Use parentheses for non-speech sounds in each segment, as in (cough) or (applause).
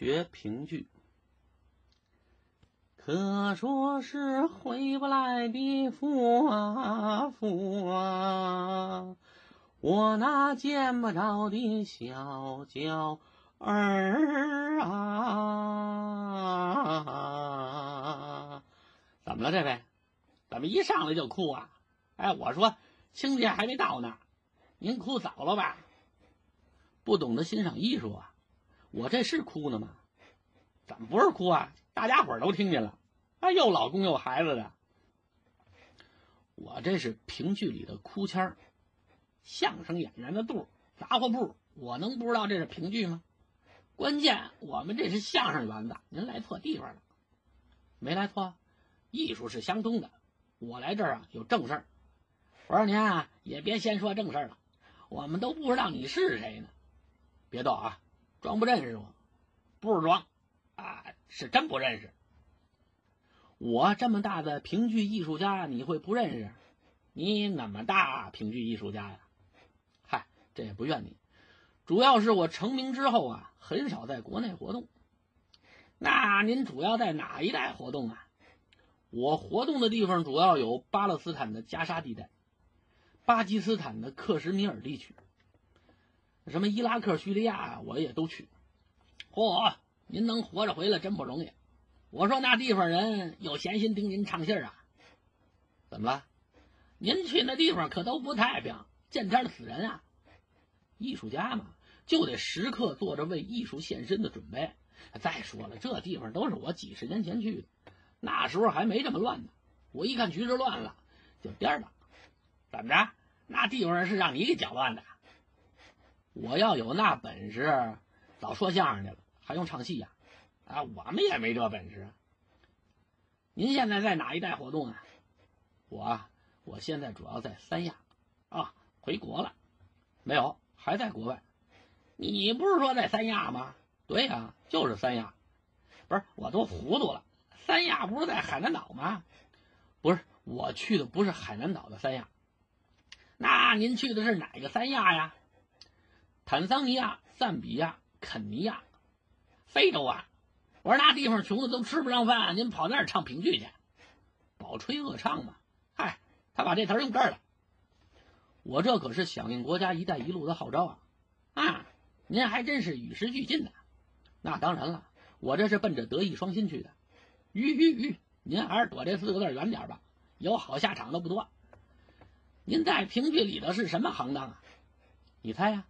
学评剧，可说是回不来的福啊福啊！我那见不着的小娇儿啊！怎么了，这位？怎么一上来就哭啊？哎，我说亲家还没到呢，您哭早了吧？不懂得欣赏艺术啊！我这是哭呢吗？怎么不是哭啊？大家伙都听见了，啊，又老公又孩子的。我这是评剧里的哭腔，相声演员的肚杂货铺，我能不知道这是评剧吗？关键我们这是相声园子，您来错地方了。没来错，艺术是相通的。我来这儿啊有正事儿。我说您啊也别先说正事儿了，我们都不知道你是谁呢。别逗啊！装不认识我，不是装，啊，是真不认识。我这么大的评剧艺术家，你会不认识？你那么大评剧艺术家呀？嗨，这也不怨你，主要是我成名之后啊，很少在国内活动。那您主要在哪一带活动啊？我活动的地方主要有巴勒斯坦的加沙地带，巴基斯坦的克什米尔地区。什么伊拉克、叙利亚，我也都去。嚯，您能活着回来真不容易。我说那地方人有闲心听您唱戏啊？怎么了？您去那地方可都不太平，见天死人啊！艺术家嘛，就得时刻做着为艺术献身的准备。再说了，这地方都是我几十年前去的，那时候还没这么乱呢。我一看局势乱了，就颠了。怎么着？那地方是让你给搅乱的？我要有那本事，早说相声去了，还用唱戏呀？啊，我们也没这本事。您现在在哪一带活动啊？我，我现在主要在三亚，啊，回国了，没有，还在国外。你不是说在三亚吗？对呀，就是三亚。不是，我都糊涂了。三亚不是在海南岛吗？不是，我去的不是海南岛的三亚。那您去的是哪个三亚呀？坦桑尼亚、赞比亚、肯尼亚、非洲啊！我说那地方穷的都吃不上饭，您跑那儿唱评剧去，饱吹恶唱嘛！嗨，他把这词用这儿了。我这可是响应国家“一带一路”的号召啊！啊，您还真是与时俱进的。那当然了，我这是奔着德艺双馨去的。吁吁吁，您还是躲这四个字远点吧，有好下场的不多。您在评剧里头是什么行当啊？你猜呀？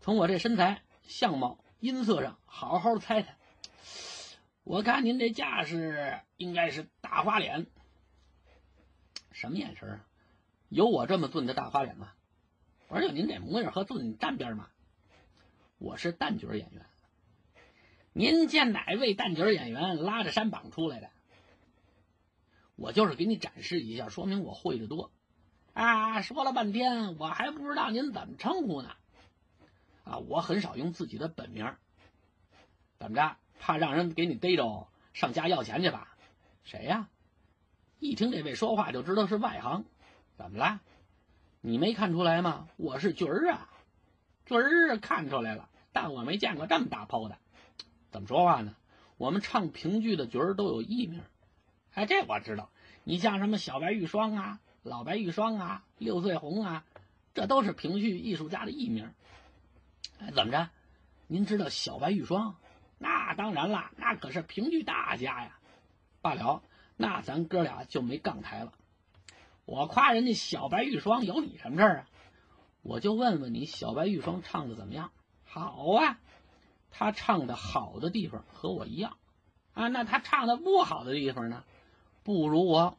从我这身材、相貌、音色上，好好猜猜。我看您这架势，应该是大花脸。什么眼神啊？有我这么俊的大花脸吗？我说就您这模样和俊沾边吗？我是旦角演员。您见哪位旦角演员拉着山膀出来的？我就是给你展示一下，说明我会的多。啊，说了半天，我还不知道您怎么称呼呢。啊，我很少用自己的本名，怎么着？怕让人给你逮着上家要钱去吧？谁呀？一听这位说话就知道是外行，怎么了？你没看出来吗？我是角儿啊，角儿看出来了，但我没见过这么大炮的。怎么说话呢？我们唱评剧的角儿都有艺名，哎，这我知道。你像什么小白玉霜啊、老白玉霜啊、六岁红啊，这都是评剧艺术家的艺名。哎，怎么着？您知道小白玉霜？那当然了，那可是评剧大家呀。罢了，那咱哥俩就没杠台了。我夸人家小白玉霜，有你什么事儿啊？我就问问你，小白玉霜唱的怎么样？好啊，他唱的好的地方和我一样啊。那他唱的不好的地方呢？不如我。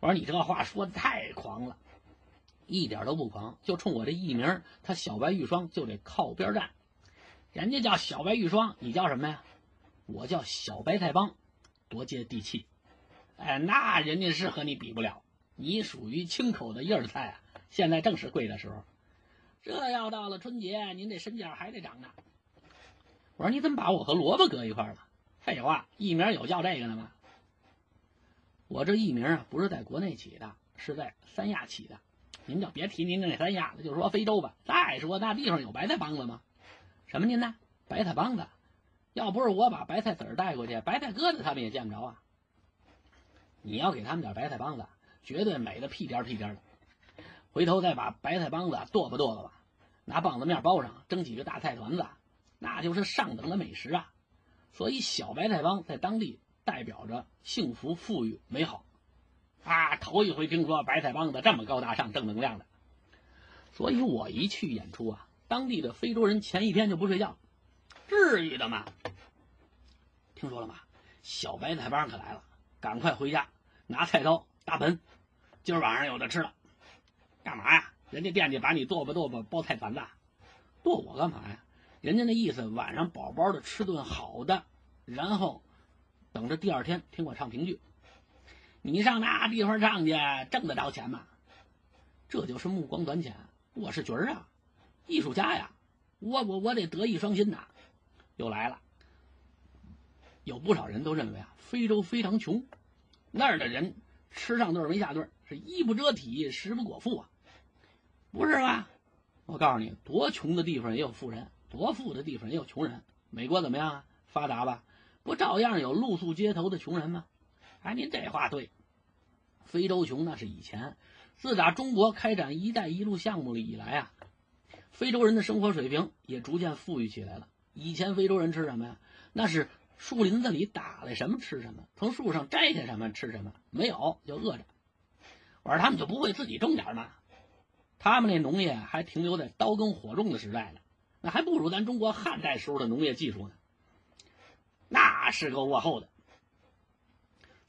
我说你这个话说的太狂了。一点都不狂，就冲我这艺名，他小白玉霜就得靠边站。人家叫小白玉霜，你叫什么呀？我叫小白菜帮，多接地气。哎，那人家是和你比不了，你属于清口的叶儿菜啊。现在正是贵的时候，这要到了春节，您这身价还得涨呢。我说你怎么把我和萝卜搁一块了？废话，艺名有叫这个的吗？我这艺名啊，不是在国内起的，是在三亚起的。您就别提您那三亚了，就说非洲吧。再说那地方有白菜帮子吗？什么您呢？白菜帮子？要不是我把白菜籽儿带过去，白菜疙瘩他们也见不着啊。你要给他们点白菜帮子，绝对美的屁颠屁颠的。回头再把白菜帮子剁吧剁吧吧，拿棒子面包上，蒸几个大菜团子，那就是上等的美食啊。所以小白菜帮在当地代表着幸福、富裕、美好啊。头一回听说白菜帮子这么高大上、正能量的，所以我一去演出啊，当地的非洲人前一天就不睡觉。至于的吗？听说了吗？小白菜帮可来了，赶快回家拿菜刀、大盆，今儿晚上有的吃了。干嘛呀？人家惦记把你剁吧剁吧包菜团子，剁我干嘛呀？人家那意思，晚上饱饱的吃顿好的，然后等着第二天听我唱评剧。你上那地方唱去，挣得着钱吗？这就是目光短浅。我是角儿啊，艺术家呀，我我我得德艺双馨呐。又来了，有不少人都认为啊，非洲非常穷，那儿的人吃上顿没下顿，是衣不遮体，食不果腹啊，不是吧？我告诉你，多穷的地方也有富人，多富的地方也有穷人。美国怎么样啊？发达吧？不照样有露宿街头的穷人吗？哎，您这话对。非洲穷那是以前，自打中国开展“一带一路”项目了以来啊，非洲人的生活水平也逐渐富裕起来了。以前非洲人吃什么呀？那是树林子里打来什么吃什么，从树上摘下什么吃什么，没有就饿着。我说他们就不会自己种点吗？他们那农业还停留在刀耕火种的时代呢，那还不如咱中国汉代时候的农业技术呢。那是够落后的。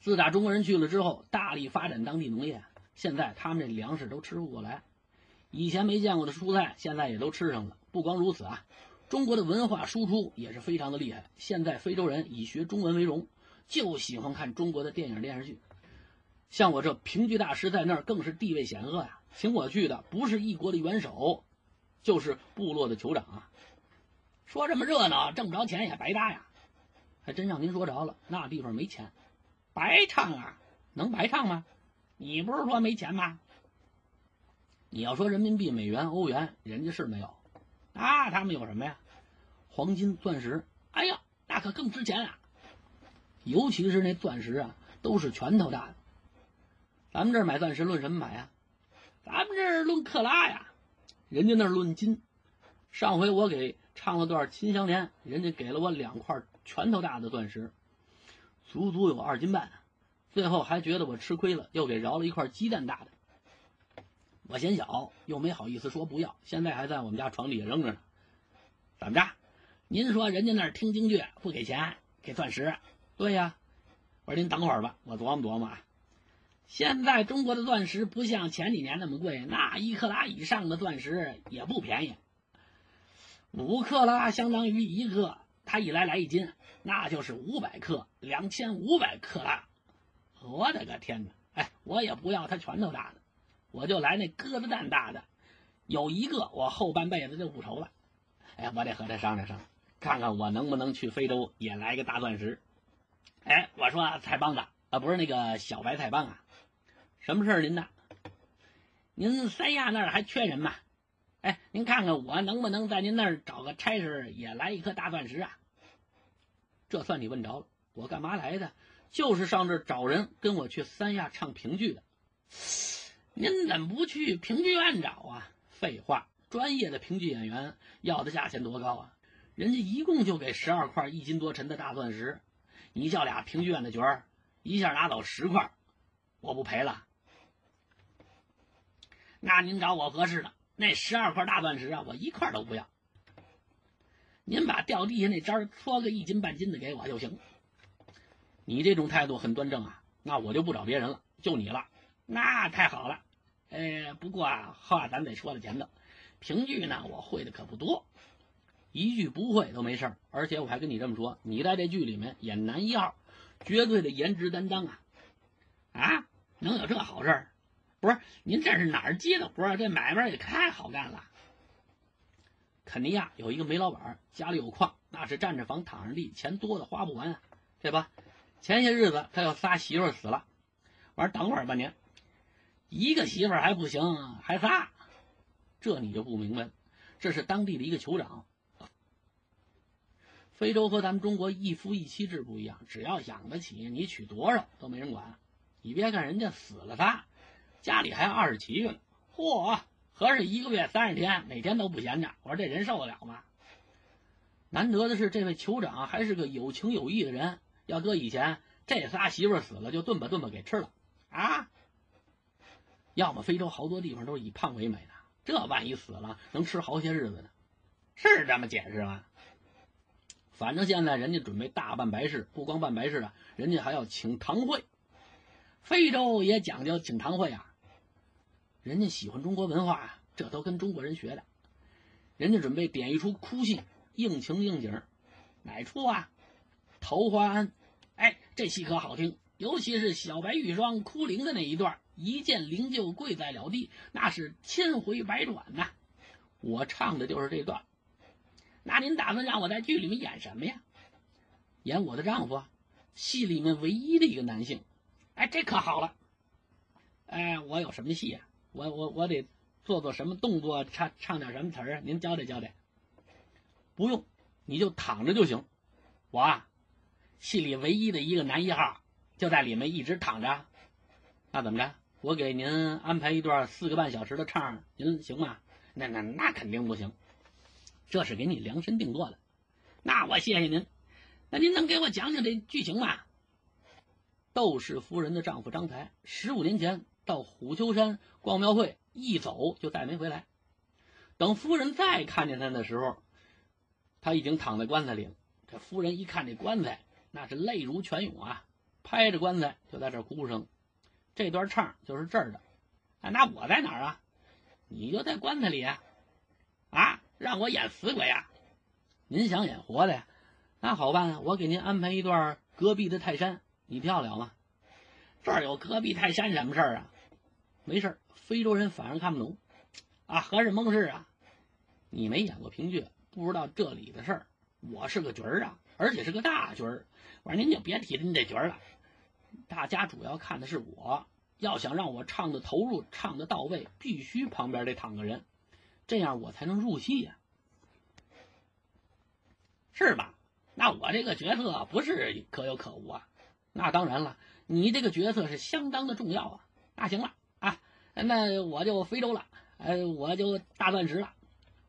自打中国人去了之后，大力发展当地农业，现在他们这粮食都吃不过来，以前没见过的蔬菜现在也都吃上了。不光如此啊。中国的文化输出也是非常的厉害。现在非洲人以学中文为荣，就喜欢看中国的电影电视剧。像我这评剧大师在那儿更是地位显赫呀。请我去的不是一国的元首，就是部落的酋长啊。说这么热闹，挣不着钱也白搭呀。还真让您说着了，那地方没钱，白唱啊？能白唱吗？你不是说没钱吗？你要说人民币、美元、欧元，人家是没有。啊，他们有什么呀？黄金、钻石，哎呀，那可更值钱啊！尤其是那钻石啊，都是拳头大的。咱们这儿买钻石论什么买呀？咱们这儿论克拉呀，人家那儿论斤。上回我给唱了段《秦香莲》，人家给了我两块拳头大的钻石，足足有二斤半。最后还觉得我吃亏了，又给饶了一块鸡蛋大的。我嫌小，又没好意思说不要，现在还在我们家床底下扔着呢。怎么着？您说人家那儿听京剧不给钱，给钻石？对呀。我说您等会儿吧，我琢磨琢磨啊。现在中国的钻石不像前几年那么贵，那一克拉以上的钻石也不便宜。五克拉相当于一个，他一来来一斤，那就是五百克，两千五百克拉。我的个天哪！哎，我也不要他拳头大的。我就来那鸽子蛋大的，有一个我后半辈子就不愁了。哎，我得和他商量商量，看看我能不能去非洲也来个大钻石。哎，我说菜帮子啊，不是那个小白菜帮啊，什么事儿您的？您三亚那儿还缺人吗？哎，您看看我能不能在您那儿找个差事也来一颗大钻石啊？这算你问着了，我干嘛来的？就是上这找人跟我去三亚唱评剧的。您怎么不去评剧院找啊？废话，专业的评剧演员要的价钱多高啊？人家一共就给十二块一斤多沉的大钻石，你叫俩评剧院的角儿一下拿走十块，我不赔了？那您找我合适的，那十二块大钻石啊，我一块都不要。您把掉地下那渣搓个一斤半斤的给我就行。你这种态度很端正啊，那我就不找别人了，就你了。那太好了，哎，不过啊，话咱得说在前头，评剧呢，我会的可不多，一句不会都没事儿。而且我还跟你这么说，你在这剧里面演男一号，绝对的颜值担当啊！啊，能有这好事儿？不是，您这是哪儿接的活？这买卖也太好干了。肯尼亚有一个煤老板，家里有矿，那是占着房躺着地，钱多的花不完啊，对吧？前些日子他有仨媳妇死了，我说等会儿吧您。一个媳妇还不行，还仨，这你就不明白了。这是当地的一个酋长，非洲和咱们中国一夫一妻制不一样，只要养得起，你娶多少都没人管。你别看人家死了仨，家里还有二十七个呢。嚯，合着一个月三十天，每天都不闲着。我说这人受得了吗？难得的是，这位酋长还是个有情有义的人。要搁以前，这仨媳妇死了就炖吧炖吧给吃了啊。要么非洲好多地方都是以胖为美的，这万一死了能吃好些日子呢，是这么解释吗？反正现在人家准备大办白事，不光办白事啊，人家还要请堂会。非洲也讲究请堂会啊，人家喜欢中国文化啊，这都跟中国人学的。人家准备点一出哭戏，应情应景，哪出啊？桃花庵。哎，这戏可好听，尤其是小白玉霜哭灵的那一段，一见灵柩跪在了地，那是千回百转呐。我唱的就是这段。那您打算让我在剧里面演什么呀？演我的丈夫，戏里面唯一的一个男性。哎，这可好了。哎，我有什么戏啊？我我我得做做什么动作，唱唱点什么词儿？您交代交代。不用，你就躺着就行。我啊，戏里唯一的一个男一号，就在里面一直躺着。那怎么着？我给您安排一段四个半小时的唱，您行吗？那那那肯定不行。这是给你量身定做的，那我谢谢您。那您能给我讲讲这剧情吗？窦氏夫人的丈夫张才十五年前到虎丘山逛庙会，一走就再没回来。等夫人再看见他的时候，他已经躺在棺材里了。这夫人一看这棺材，那是泪如泉涌啊，拍着棺材就在这哭声。这段唱就是这儿的。哎，那我在哪儿啊？你就在棺材里啊？啊？让我演死鬼啊！您想演活的呀？那好办啊，我给您安排一段隔壁的泰山，你跳了吗？这儿有隔壁泰山什么事儿啊？没事非洲人反而看不懂啊，合着蒙事啊？你没演过评剧，不知道这里的事儿。我是个角儿啊，而且是个大角儿。我说您就别提您这角儿了，大家主要看的是我。要想让我唱的投入、唱的到位，必须旁边得躺个人。这样我才能入戏呀，是吧？那我这个角色不是可有可无啊？那当然了，你这个角色是相当的重要啊。那行了，那我就非洲了，哎，我就大钻石了。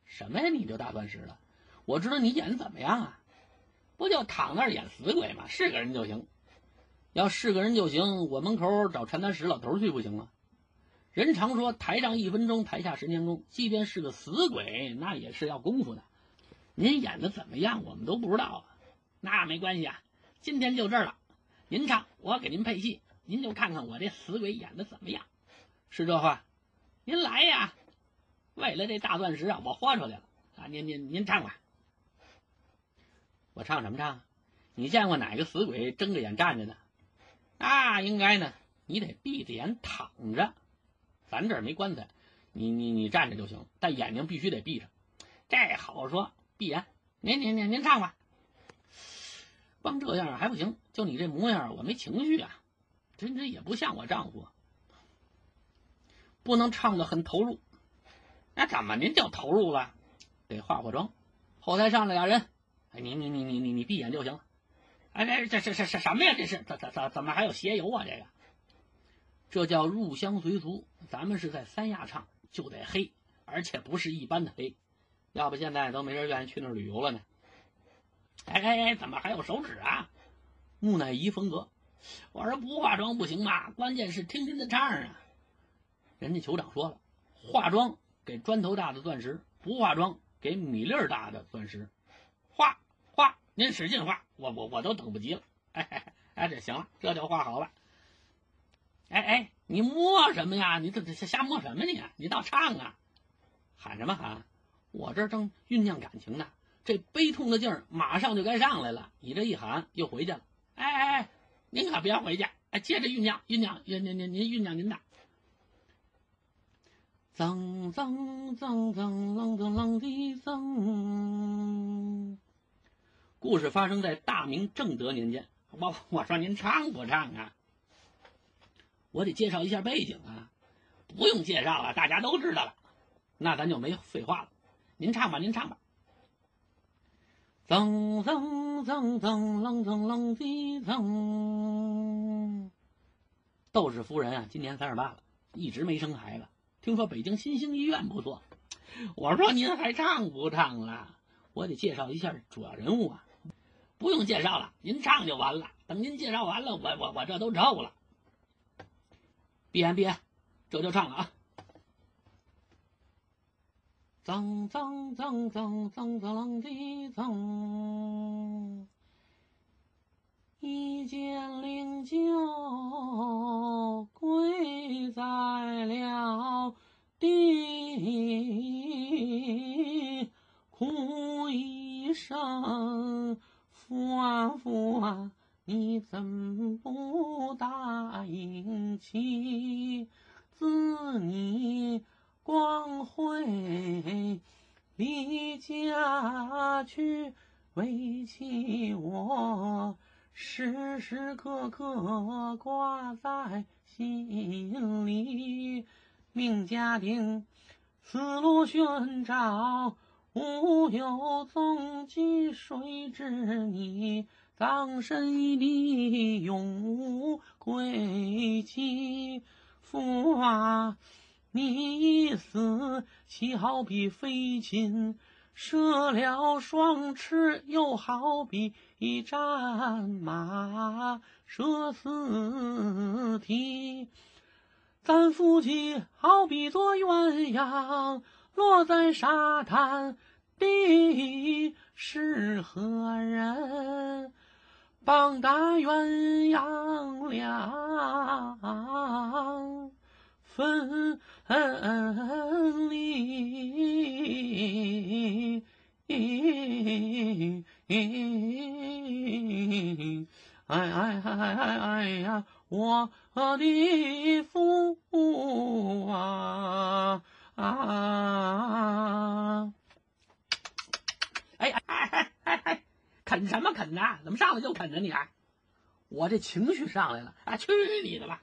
什么呀？你就大钻石了？我知道你演的怎么样啊？不就躺那儿演死鬼吗？是个人就行。要是个人就行，我门口找传达室老头去不行吗？人常说台上一分钟，台下十年功。即便是个死鬼，那也是要功夫的。您演的怎么样，我们都不知道啊。那没关系啊，今天就这儿了。您唱，我给您配戏，您就看看我这死鬼演的怎么样。是这话，您来呀。为了这大钻石啊，我豁出来了啊！您您您唱吧。我唱什么唱？你见过哪个死鬼睁着眼站着的？那应该呢，你得闭着眼躺着。咱这儿没棺材，你你你站着就行，但眼睛必须得闭上。这好说，闭眼。您您您您唱吧。光这样还不行，就你这模样，我没情绪啊，真真也不像我丈夫。不能唱的很投入。那怎么您就投入了？得化化妆。后台上来俩人，哎，你你你你你你闭眼就行了。哎，这这这这什么呀？这是怎怎怎怎么还有鞋油啊？这个。这叫入乡随俗，咱们是在三亚唱，就得黑，而且不是一般的黑，要不现在都没人愿意去那儿旅游了呢。哎哎哎，怎么还有手指啊？木乃伊风格。我说不化妆不行吧？关键是听您的唱啊。人家酋长说了，化妆给砖头大的钻石，不化妆给米粒儿大的钻石。画画，您使劲画，我我我都等不及了。哎哎 (laughs) 哎，这行了，这就画好了。哎哎，你摸什么呀？你这这瞎摸什么你？你倒唱啊！喊什么喊？我这正酝酿感情呢，这悲痛的劲儿马上就该上来了。你这一喊又回去了。哎哎哎，您可别回去！哎，接着酝酿酝酿，酝您您您酝酿您的。锃锃锃锃啷啷啷的锃。故事发生在大明正德年间。我我说您唱不唱啊？我得介绍一下背景啊，不用介绍了，大家都知道了。那咱就没废话了，您唱吧，您唱吧。噌噌噌噌，楞噌楞叽噌。窦氏夫人啊，今年三十八了，一直没生孩子。听说北京新兴医院不错，我说您还唱不唱了？我得介绍一下主要人物啊。不用介绍了，您唱就完了。等您介绍完了，我我我这都臭了。闭眼闭眼，这就唱了啊！噌噌噌噌噌噌楞叽噌，一见灵柩跪在了地，哭一声。父啊父啊，你怎不答应妻？自你光辉离家去，为妻我时时刻刻挂在心里。命家丁，此路寻找。无有踪迹，谁知你葬身异地，永无归期？父啊，你一死，岂好比飞禽射了双翅，又好比一战马射四蹄。咱夫妻好比做鸳鸯。落在沙滩地是何人？棒打鸳鸯两分离。哎哎哎哎哎呀，我的父啊！啊！哎哎哎哎哎！啃什么啃呢？怎么上来就啃呢？你，啊我这情绪上来了啊！去你的吧！